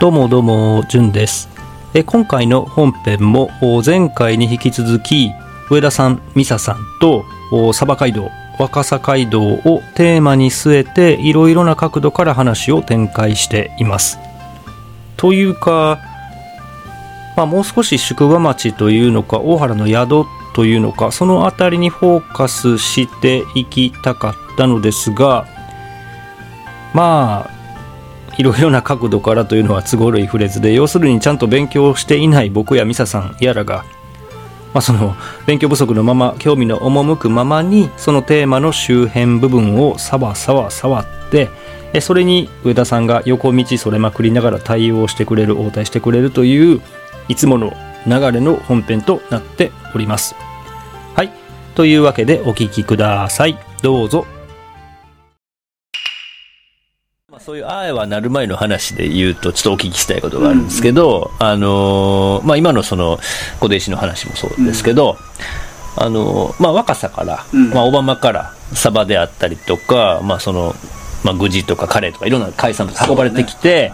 どうもどうも、じゅんです。え今回の本編も前回に引き続き、上田さん、美沙さんとサバ街道、若狭街道をテーマに据えていろいろな角度から話を展開しています。というか、まあ、もう少し宿場町というのか大原の宿というのかその辺りにフォーカスしていきたかったのですがまあいろいろな角度からというのは都合悪いフレーズで要するにちゃんと勉強していない僕やミサさんやらが、まあ、その勉強不足のまま興味の赴くままにそのテーマの周辺部分をさわさわ触ってそれに上田さんが横道それまくりながら対応してくれる応対してくれるといういつもの流れの本編となっております。はい。というわけでお聞きください。どうぞ。そういうあえはなる前の話で言うと、ちょっとお聞きしたいことがあるんですけど、あのーまあ、今のその、小弟子の話もそうですけど、あのーまあ、若さから、うん。まあ、オバマからサバであったりとか、まあ、その、まあ、グジとかカレーとかいろんな海産物運ばれてきて、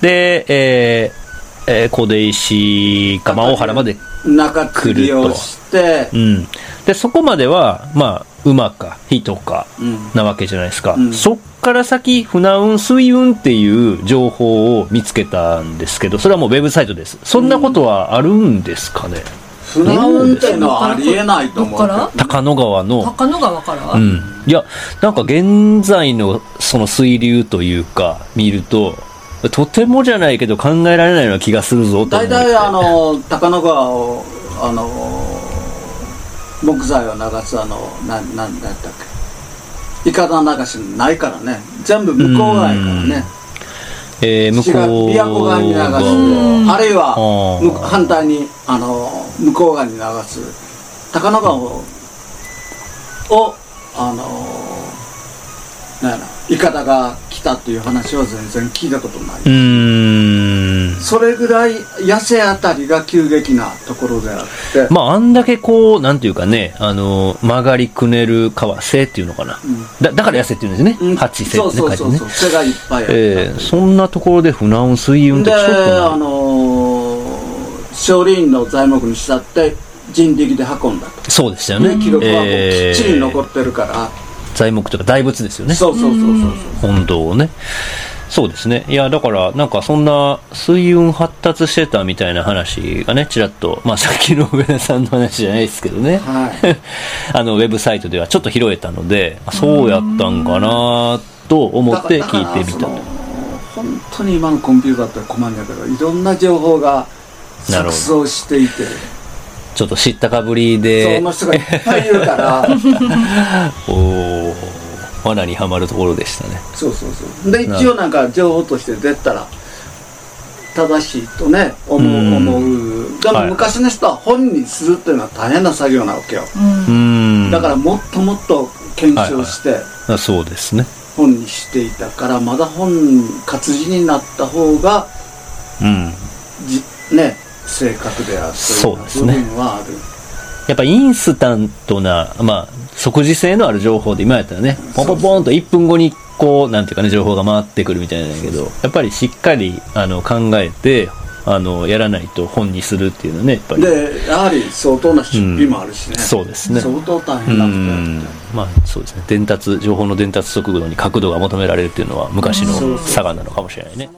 で、えーえー小弟子か、まあ、大原まで中継ぎをして。う、ん、でそこまでは、まあ、馬か人かうん。なわけじゃないですか、うん。そっから先船運水運っていう情報を見つけたんですけどそれはもうウェブサイトです。そんなことはあるんですかね、船運っていうのはありえないと思う高野川の。高野川から、うん、いやなんか現在のその水流というか見るととてもじゃないけど考えられないような気がするぞと思って。大体あの高野川をあの木材を流すあのななんだったっけ。いかだ流しないからね。全部向こう側やからね。えー向こう琵琶湖側に流すうん。あるいは反対にあの向こう側に流す。高野川ををあのなんやないかだが来たっていう話は全然聞いたことない、うーんそれぐらい痩せあたりが急激なところであって、まあ、あんだけこう、なんていうかね、あの、曲がりくねる川、瀬っていうのかな。うんだだから痩せっていうんですね。うん八瀬ってそうね、そうそうそう。背がいっぱいある、ええそんなところで船運水運ってでちょっとなあのー少林の材木にしたって人力で運んだと、そうでしたよね。記録はもうきええっちり残ってるから、材木というか大仏ですよね。そうそうそうそうそう本堂をね。そうですね。いや、だから、なんかそんな水運発達してたみたいな話がね、ちらっと、まあさっきの上田さんの話じゃないですけどね。はい あの、ウェブサイトではちょっと拾えたので、あそうやったんかなと思って聞いてみた。本当に今のコンピューターって困るんだけどいろんな情報が錯綜していてちょっと知ったかぶりそでの、人がいっぱいいるから おー罠にはまるところでしたね。そうそうそう。で一応なんか情報として出たら正しいとね思ううん。思う。でもはい。昔の人は本にするっていうのは大変な作業なわけよ。うん。だからもっともっと検証してら、そうですね。本にしていたからまだ本活字になった方がうん。じね正確であるという部そうですね。分はあるやっぱインスタントな、まあ、即時性のある情報で今やったらね、ポンポンポンと1分後にこう、なんていうかね、情報が回ってくるみたいなんだけど、やっぱりしっかりあの考えて、あの、やらないと本にするっていうのはね、やっぱり。でやはり相当な出費もあるしね、そうですね。相当大う変な。まあそうですね。伝達情報の伝達速度に角度が求められるっていうのは昔の差がなのかもしれないね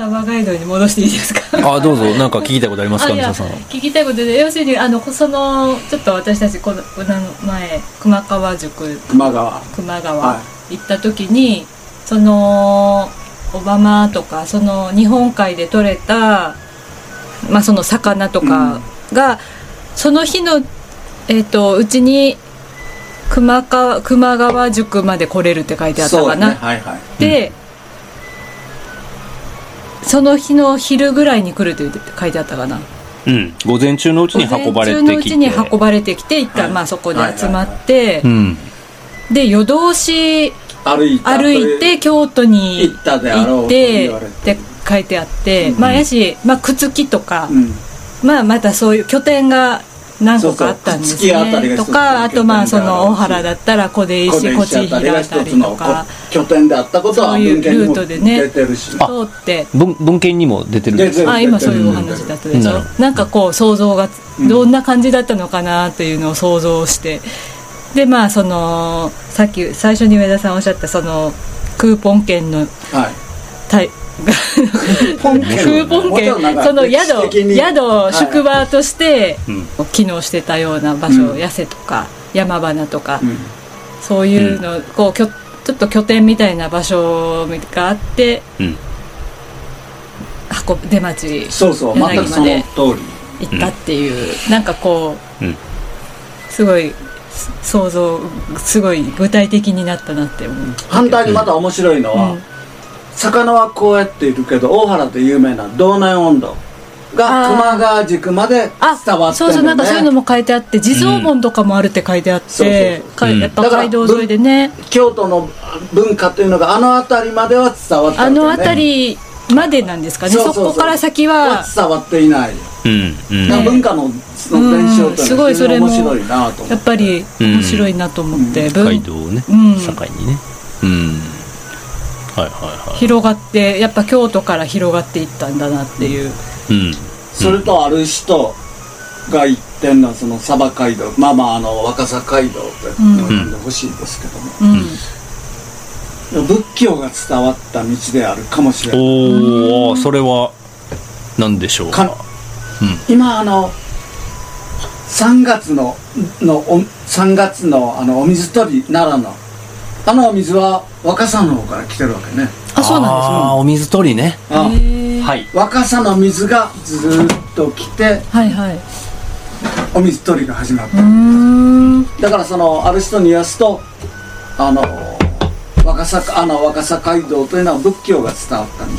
サバガイドに戻していいですか？あどうぞ。なんか聞きたいことありますか？あいや美沙さん。聞きたいことで要するにあのそのちょっと私たちこのこの前熊川塾熊川。熊川は行った時に、そのオバマとかその日本海で取れた、まあ、その魚とかが、その日のえっ、とうちに熊川熊川塾まで来れるって書いてあったそうね。かな、はいはい。で、その日の昼ぐらいに来るって書いてあったかな。うん。午前中のうちに運ばれ午前中のうてきて。ちに運ばれてきて一回、はい。まあそこで集まって、うん。で夜通し歩いた歩いて京都に行ったであろうと行って。って書いてあって、まあやし、まあ、靴木とか、うん。まあまたそういう拠点が何個かあったんですそうそう月あたりがね。とかあとまあその大原だったら小出石小こちひ出石あたりとか拠点であったことはそういう文献にもルートでね。出てるし、あ通って。文文献にも出てるんですあ今そういうお話だったでしょ？なるほなんかこう想像がうん。どんな感じだったのかなっていうのを想像して。でまあそのさっき最初に上田さんおっしゃったそのクーポン券のはいクーポン券。その宿宿はい宿場としてうん。機能してたような場所、うん。八瀬とか山花とか、うん。そういうの、こうきょちょっと拠点みたいな場所があってうん。箱出町そうそう柳全くその通り。行ったっていう、なんかこう、うん。すごい想像すごい具体的になったなって思う。反対にまた面白いのは、うん魚はこうやっているけど大原で有名な道内温度があー。熊川宿まであ伝わってそうそうなんかそういうのもも書いてあって地蔵門とかもあるって書いてあって、そうんかやっぱ街道沿いでね。京都の文化というのがあの辺りまでは伝わったあわけね。の辺りまでなんですかね。そうそうそう。そこから先は。は伝わっていない、うんうん。文化のその伝承というのはうん。すごいそれも面白いなと思って。やっぱり面白いなと思って、うん。文街道をねうん。境にね。うん広がってやっぱ京都から広がっていったんだなっていう、いうん。それとある人が言ってんのはその鯖街道まあまああの若狭街道って呼ん。でほしいですけども、うん。仏教が伝わった道であるかもしれない。おおそれは何でしょう？か今あの3月ののお3月のあのお水取り奈良のあのお水は若狭の方から来てるわけね。あそうなんですあーお水取りね。あはい。若狭の水がずーっと来てはいはい。お水取りが始まった。うーん。だからそのある人に言わすとあの若狭あの若狭街道というのは仏教が伝わった道で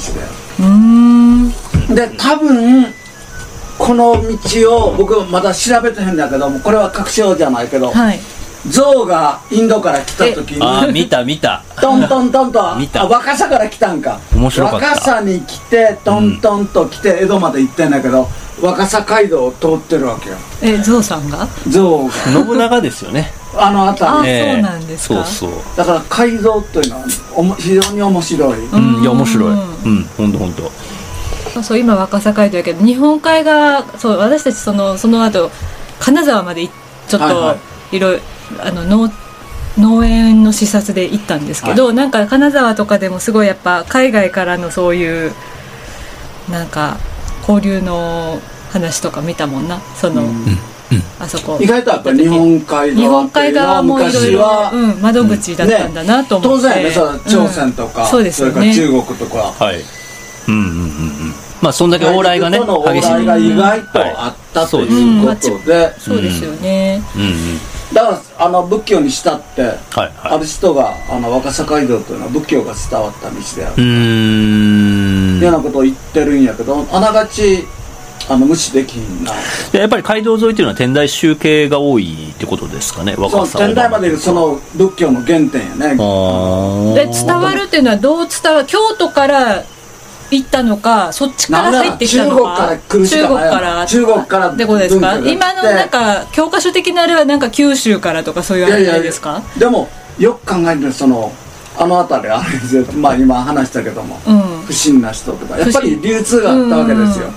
うーん。で多分この道を僕まだ調べてへんだけどもこれは確証じゃないけど、はい象がインドから来た時にああ見た見た。トントントンと見た。あ若狭から来たんか。面白かった。若狭に来てトントンと来て江戸まで行ってんだけど、若狭街道を通ってるわけよ。えゾウさんが？象が。信長ですよね。あの辺ありええ。そうなんですか？そうそう。だから街道というのはおも非常に面白い、うん。いや面白い。うんうんほんとほんと。そう今若狭街道やけど日本海側そう私たちそのその後金沢までいちょっと、はいはいろいろあの農農園の視察で行ったんですけど、なんか金沢とかでもすごいやっぱ海外からのそういうなんか交流の話とか見たもんな？その、うん。あそこ。意外とやっぱり日本海日本海側っていうのは側もいろいろ、昔はうん、窓口だったんだなと思って、当然ね朝鮮とか、うん。そうですよれからね中国とか。はい。うんうんうんうんまあそんだけ往来がね激しい来が意外とあったということで、そうですよね、うんうんだからあの仏教にしたってはいあはい。る人があの若狭街道というのは仏教が伝わった道である。うーん。ようなことを言ってるんやけどあながちあの無視できんな。でやっぱり街道沿いっていうのは天台宗系が多いってことですかねそ若さの天台までいるその仏教の原点やね。で伝わるっていうのはどう伝わる京都から行ったのかそっちから入ってきたのか中国から中国からってことですか？今のなんか教科書的なあれはなんか九州からとかそういうあれじゃないですか？でもよく考えるとそのあの辺りあれですよ。まあ今話したけどもうん。不審な人とかやっぱり流通があったわけですよ。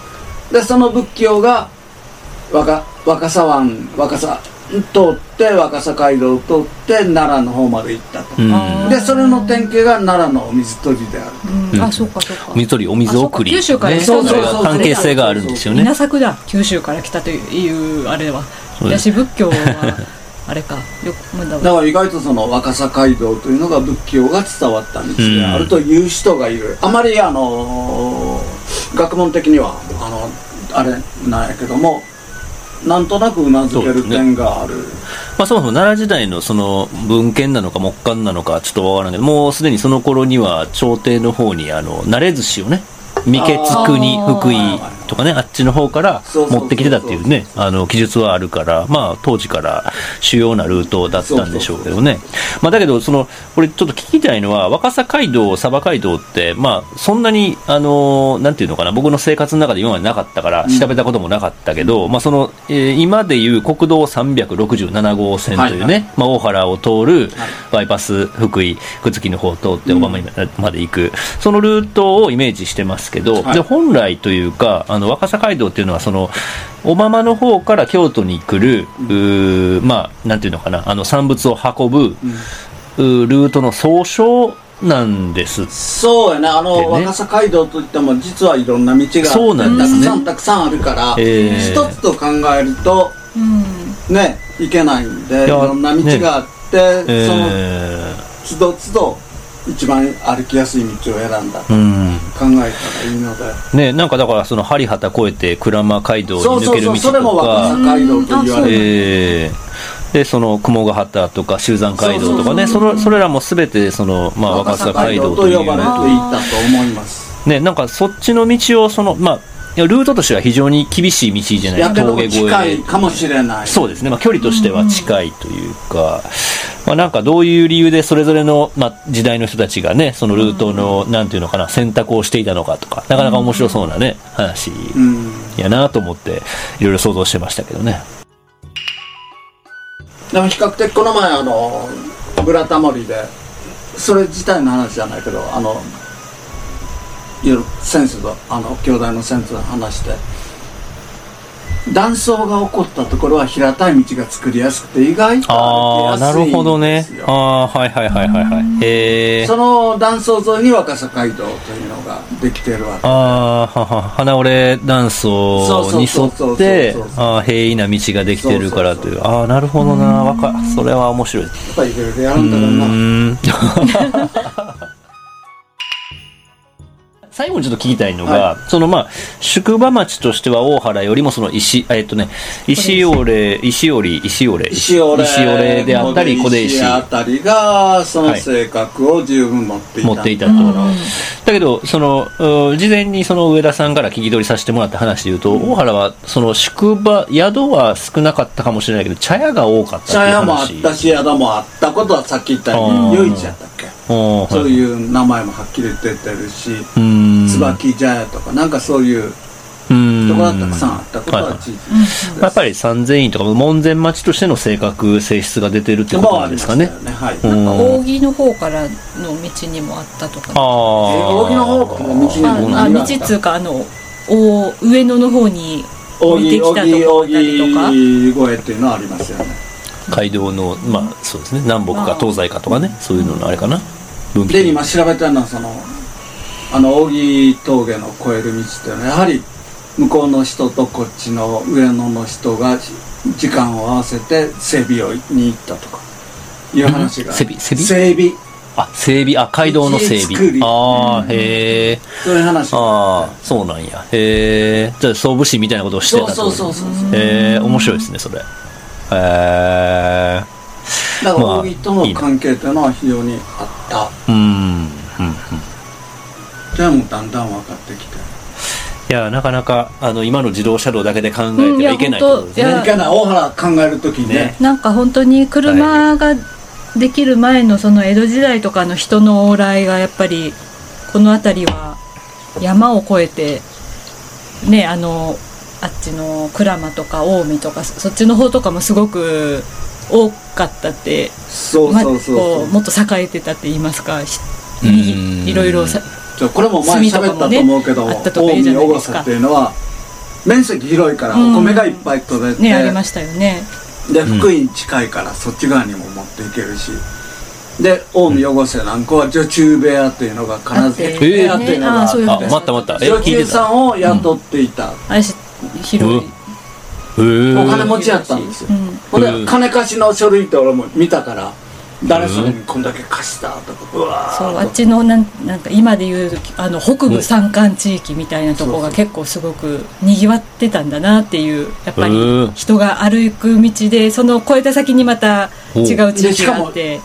でその仏教が若若狭湾若狭通って若狭街道を通って奈良の方まで行ったと、うん。でそれの典型が奈良のお水取りであるうん。あそうかそうか。水取りお水送り。九州からね来たんだそれが関係性があるんですよね。稲作だ。九州から来たというあれは。私仏教はあれか。よくまだ。だから意外とその若狭街道というのが仏教が伝わった道であるという人がいる、あまりあの学問的にはあのあれなんやけどもなんとなくうなずける点がある、まあ、そもそも奈良時代のその文献なのか木簡なのかちょっとわからないけどもうすでにその頃には朝廷の方にあの慣れ寿司をね三毛津国福井とかねあっちの方から持ってきてたっていうねあの記述はあるからまあ当時から主要なルートだったんでしょうけどね。まあだけどそのこれちょっと聞きたいのは若狭街道鯖街道ってまあそんなにあのなんていうのかな僕の生活の中で今までなかったから調べたこともなかったけど、まあその、えー今でいう国道367号線というね、はいはい。まあ、大原を通るバイパス福井朽木の方を通って小浜にまで行く、そのルートをイメージしてますけど、はい。で本来というかあの若狭街道っていうのはその小浜の方から京都に来る、うーまあなんていうのかなあの産物を運ぶ、うールートの総称なんです。そうやねあの、でね。若狭街道といっても実はいろんな道があってそうなんですね。たくさんたくさんあるから、えー。一つと考えるとうん。ねいけないんでいろんな道があって、えそのーつどつど一番歩きやすい道を選んだとうん。考えたらいいので、ね、なんかだからその針旗越えて鞍馬街道にそうそう抜ける道そうそれもとか若狭街道と言われる、えーでその雲ヶ旗とか修山街道とかねそそのそれらも全てその、まあ、若狭街道という。と呼ばれていたと思います。ね、なんかそっちの道をその、まあ、ルートとしては非常に厳しい道じゃない峠越近えいかもしれない。そうですね、まあ、距離としては近いというか、まあ、なんかどういう理由でそれぞれの、まあ、時代の人たちがねそのルートの、なんていうのかな選択をしていたのかとか。なかなか面白そうなね話。うん。やなと思っていろいろ想像してましたけどね。でも比較的この前あのブラタモリでそれ自体の話じゃないけどあのいろいろ先生とあの兄弟の先生と話して断層が起こったところは平たい道が作りやすくて意外とああな歩きやすいんですよ。るほどね。ああはいはいはいはいはい。へえその断層沿いに若狭街道というのができてるわけああはは花折れ断層に沿って平易な道ができてるからという。ああなるほどな。わかそれは面白い。やっぱりいろいろやうるんだろうな。ーん最後にちょっと聞きたいのが、はそのまあ宿場町としては大原よりもその石えっとね石折石折石折石折石折であったり小出石。あたりがその性格を十分持っていた、持っていたと、だけどそのう事前にその上田さんから聞き取りさせてもらった話でいうと、大原はその宿場宿は少なかったかもしれないけど茶屋が多かった茶屋もあったし宿もあったことはさっき言ったように唯一やったそういう名前もはっきり出てるし椿茶屋とかなんかそういううん。ところがたくさんあったことは事実です。やっぱり三千院とか門前町としての性格性質が出てるってことなんですかね。ねはい。うん。なんか扇の方からの道にもあったとか。ああ扇の方からの道にもあ道っつうかあのお上野の方に降りてきたとこあった？りとか扇越えっていうのはありますよね街道のまあそうですね南北か東西かとかねそういうののあれかな分岐で今調べてるのはそのあの扇峠の越える道っていうのはやはり向こうの人とこっちの上野の人が時間を合わせて整備をに行ったとかいう話が。整備？整備？あ整備？あ街道の整備。ああへえそういう話がああそうなんや。へえじゃあ総武士みたいなことをしてたそうそうそうそうへえ面白いですねそれ。へえだからまあ扇との関係っていうのは非常にあったうんうんうん。じゃあもうだんだん分かってきていやなかなかあの今の自動車道だけで考えてはいけないってことですね、うんいやいかない大原考える時にねねなんか本当に車ができる前のその江戸時代とかの人の往来がやっぱりこの辺りは山を越えてねあのあっちの鞍馬とか近江とかそそっちの方とかもすごく多かったってまそうそうそうそう。こうもっと栄えてたって言いますか。いろいろさじゃあこれも前喋ったと思うけどね近江小笠っていうのは面積広いからお米がいっぱい取れて、ねありましたよね。で福井に近いからそっち側にも持っていけるし。で近江汚せなんかは女中部屋っていうのが必ずあって。部屋っていうのがあってねあ待った待った。え女中さんを雇っていた、あれし広い、お金持ちやったんですよ、うん。ほんでうん金貸しの書類って俺も見たから誰それにこんだけ貸したとかうわー。そうあっちのなんなんか今でいうあの北部山間地域みたいなとこが結構すごくにぎわってたんだなっていうやっぱうんり人が歩く道でその越えた先にまた違う地域があって。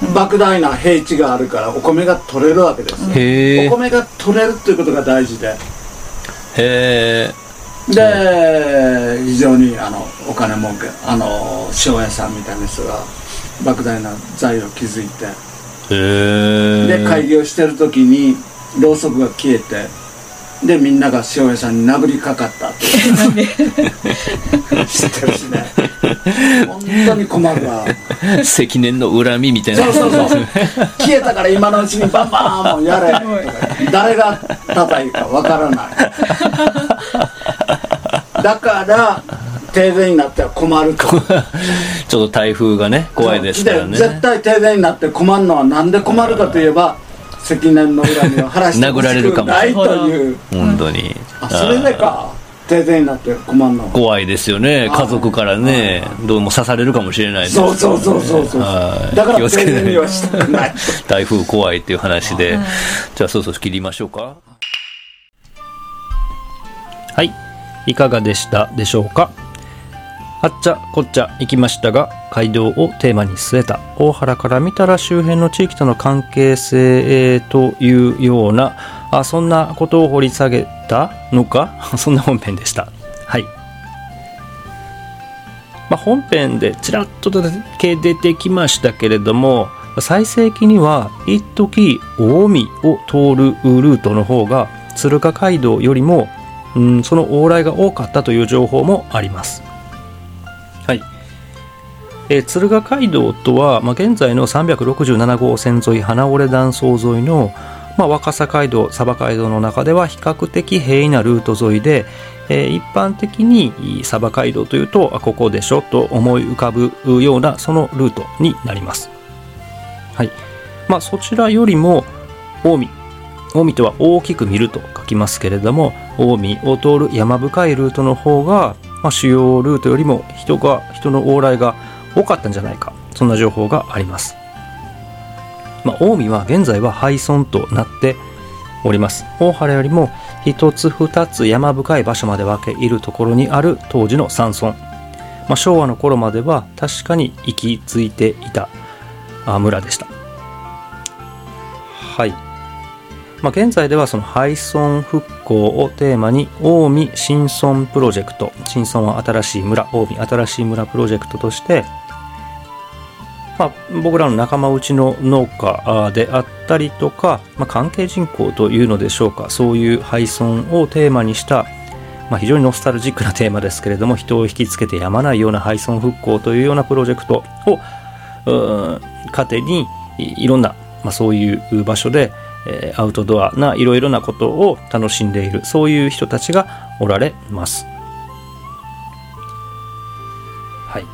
莫大な平地があるからお米が取れるわけですよ。へえお米が取れるっていうことが大事で。へへで非常にあのお金儲けあの塩屋さんみたいな人が莫大な財を築いてで開業してる時にろうそくが消えてでみんなが塩屋さんに殴りかかったって 知ってるしね。本当に困るわ。積年の恨みみたいな。そうそうそう。消えたから今のうちにバンバンもうやれ。とか誰が叩いたかわからないだから停電になっては困ると。ちょっと台風がね怖いですからね。で絶対停電になって困るのはなんで困るかといえば積年の恨みを晴らして殴られるかもないとい。う本当に。あそれでか。停電になって困るの。は怖いですよね。はい。家族からねどうも刺されるかもしれないです。そうそうそうそうそうはい。だから停電にはしたくない。台風怖いっていう話で。はい。じゃあそろそろ切りましょうか。はいいかがでしたでしょうか？あっちゃこっちゃ行きましたが街道をテーマに据えた。大原から見たら周辺の地域との関係性というようなあそんなことを掘り下げたのか？そんな本編でした。はい。まあ、本編でちらっとだけ出てきましたけれども最盛期には一時近江を通るルートの方が鶴ヶ街道よりも、うん、その往来が多かったという情報もあります。はいえー鶴ヶ街道とは、まあ、現在の367号線沿い花折断層沿いの、まあ、若狭街道鯖街道の中では比較的平易なルート沿いで、えー一般的に鯖街道というとあここでしょと思い浮かぶようなそのルートになります。はいまあ、そちらよりも近江近江とは大きく見ると書きますけれども近江を通る山深いルートの方が、まあ、主要ルートよりも人が人の往来が多かったんじゃないか。そんな情報があります。まあ、近江は現在は廃村となっております。大原よりも一つ二つ山深い場所まで分け入るところにある当時の山村、まあ、昭和の頃までは確かに息づいていた村でした。はい、まあ、現在ではその廃村復興をテーマに近江新村プロジェクト新村は新しい村近江新しい村プロジェクトとしてまあ、僕らの仲間内の農家であったりとか、まあ、関係人口というのでしょうかそういう廃村をテーマにした、まあ、非常にノスタルジックなテーマですけれども人を引きつけてやまないような廃村復興というようなプロジェクトをうん糧にいろんな、まあ、そういう場所で、えーアウトドアないろいろなことを楽しんでいるそういう人たちがおられます。はい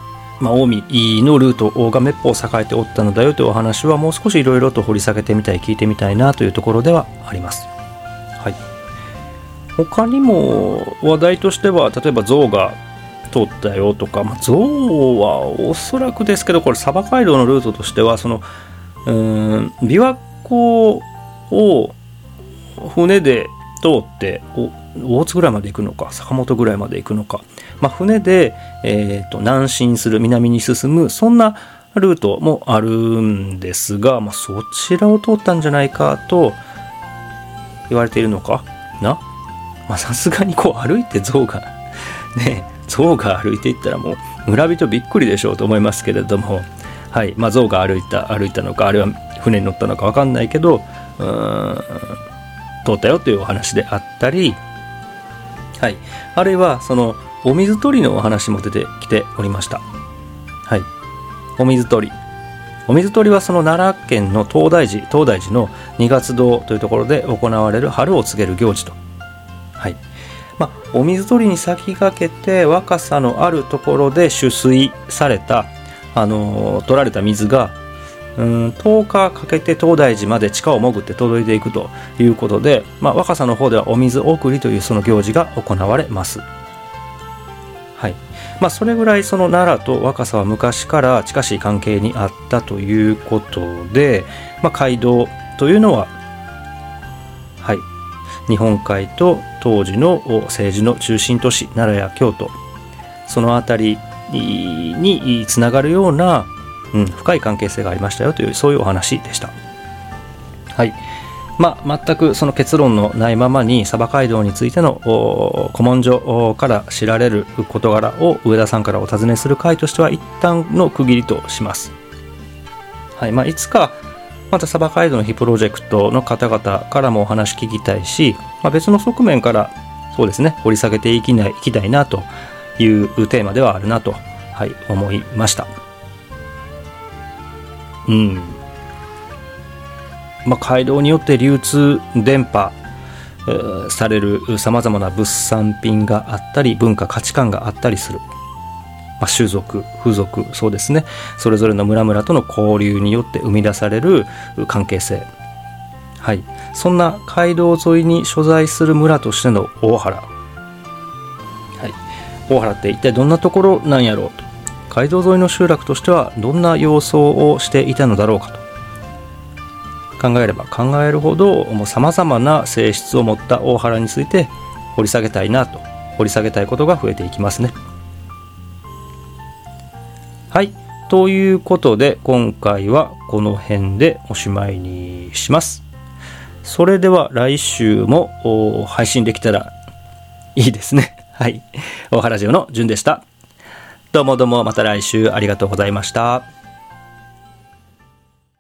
まあ、近江のルートがめっぽう栄えておったのだよというお話はもう少しいろいろと掘り下げてみたい聞いてみたいなというところではあります。はい、他にも話題としては例えば象が通ったよとか、まあ、象はおそらくですけどこれ鯖街道のルートとしてはそのうん琵琶湖を船で通って大津ぐらいまで行くのか坂本ぐらいまで行くのか、まあ、船で、えーと南進する南に進むそんなルートもあるんですが、まあ、そちらを通ったんじゃないかと言われているのか？な？まあさすがにこう歩いて象が ね象が歩いていったらもう村人びっくりでしょうと思いますけれども。はい。まあ象が歩いた歩いたのかあるいは船に乗ったのか分かんないけど通ったよというお話であったりはい、あるいはそのお水取りのお話も出てきておりました。はい、お水取り。お水取りはその奈良県の東大寺、東大寺の二月堂というところで行われる春を告げる行事と。はい。まあ、お水取りに先駆けて若さのあるところで取水された、あの取られた水がうん10日かけて東大寺まで地下を潜って届いていくということで、まあ、若狭の方ではお水送りというその行事が行われます。はい。まあ、それぐらいその奈良と若狭は昔から近しい関係にあったということで、まあ、街道というのは、はい、日本海と当時の政治の中心都市奈良や京都。その辺りにつながるようなうん、深い関係性がありましたよというそういうお話でした。はいまあ、全くその結論のないままに鯖街道についての古文書から知られる事柄を上田さんからお尋ねする回としては一旦の区切りとします。はいまあ、いつかまた鯖街道の日プロジェクトの方々からもお話聞きたいし、まあ、別の側面からそうですね掘り下げていきないいきたいなというテーマではあるなと、はい、思いました。うん。まあ、街道によって流通電波されるさまざまな物産品があったり文化価値観があったりする、まあ、種族風俗そうですね。それぞれの村々との交流によって生み出される関係性。はい。そんな街道沿いに所在する村としての大原。はい。大原って一体どんなところなんやろうと。街道沿いの集落としてはどんな様相をしていたのだろうかと考えれば考えるほどさまざまな性質を持った大原について掘り下げたいなと掘り下げたいことが増えていきますね。はいということで今回はこの辺でおしまいにします。それでは来週も配信できたらいいですね。はい。大原ジオのじゅんでした。どうもどうもまた来週ありがとうございました。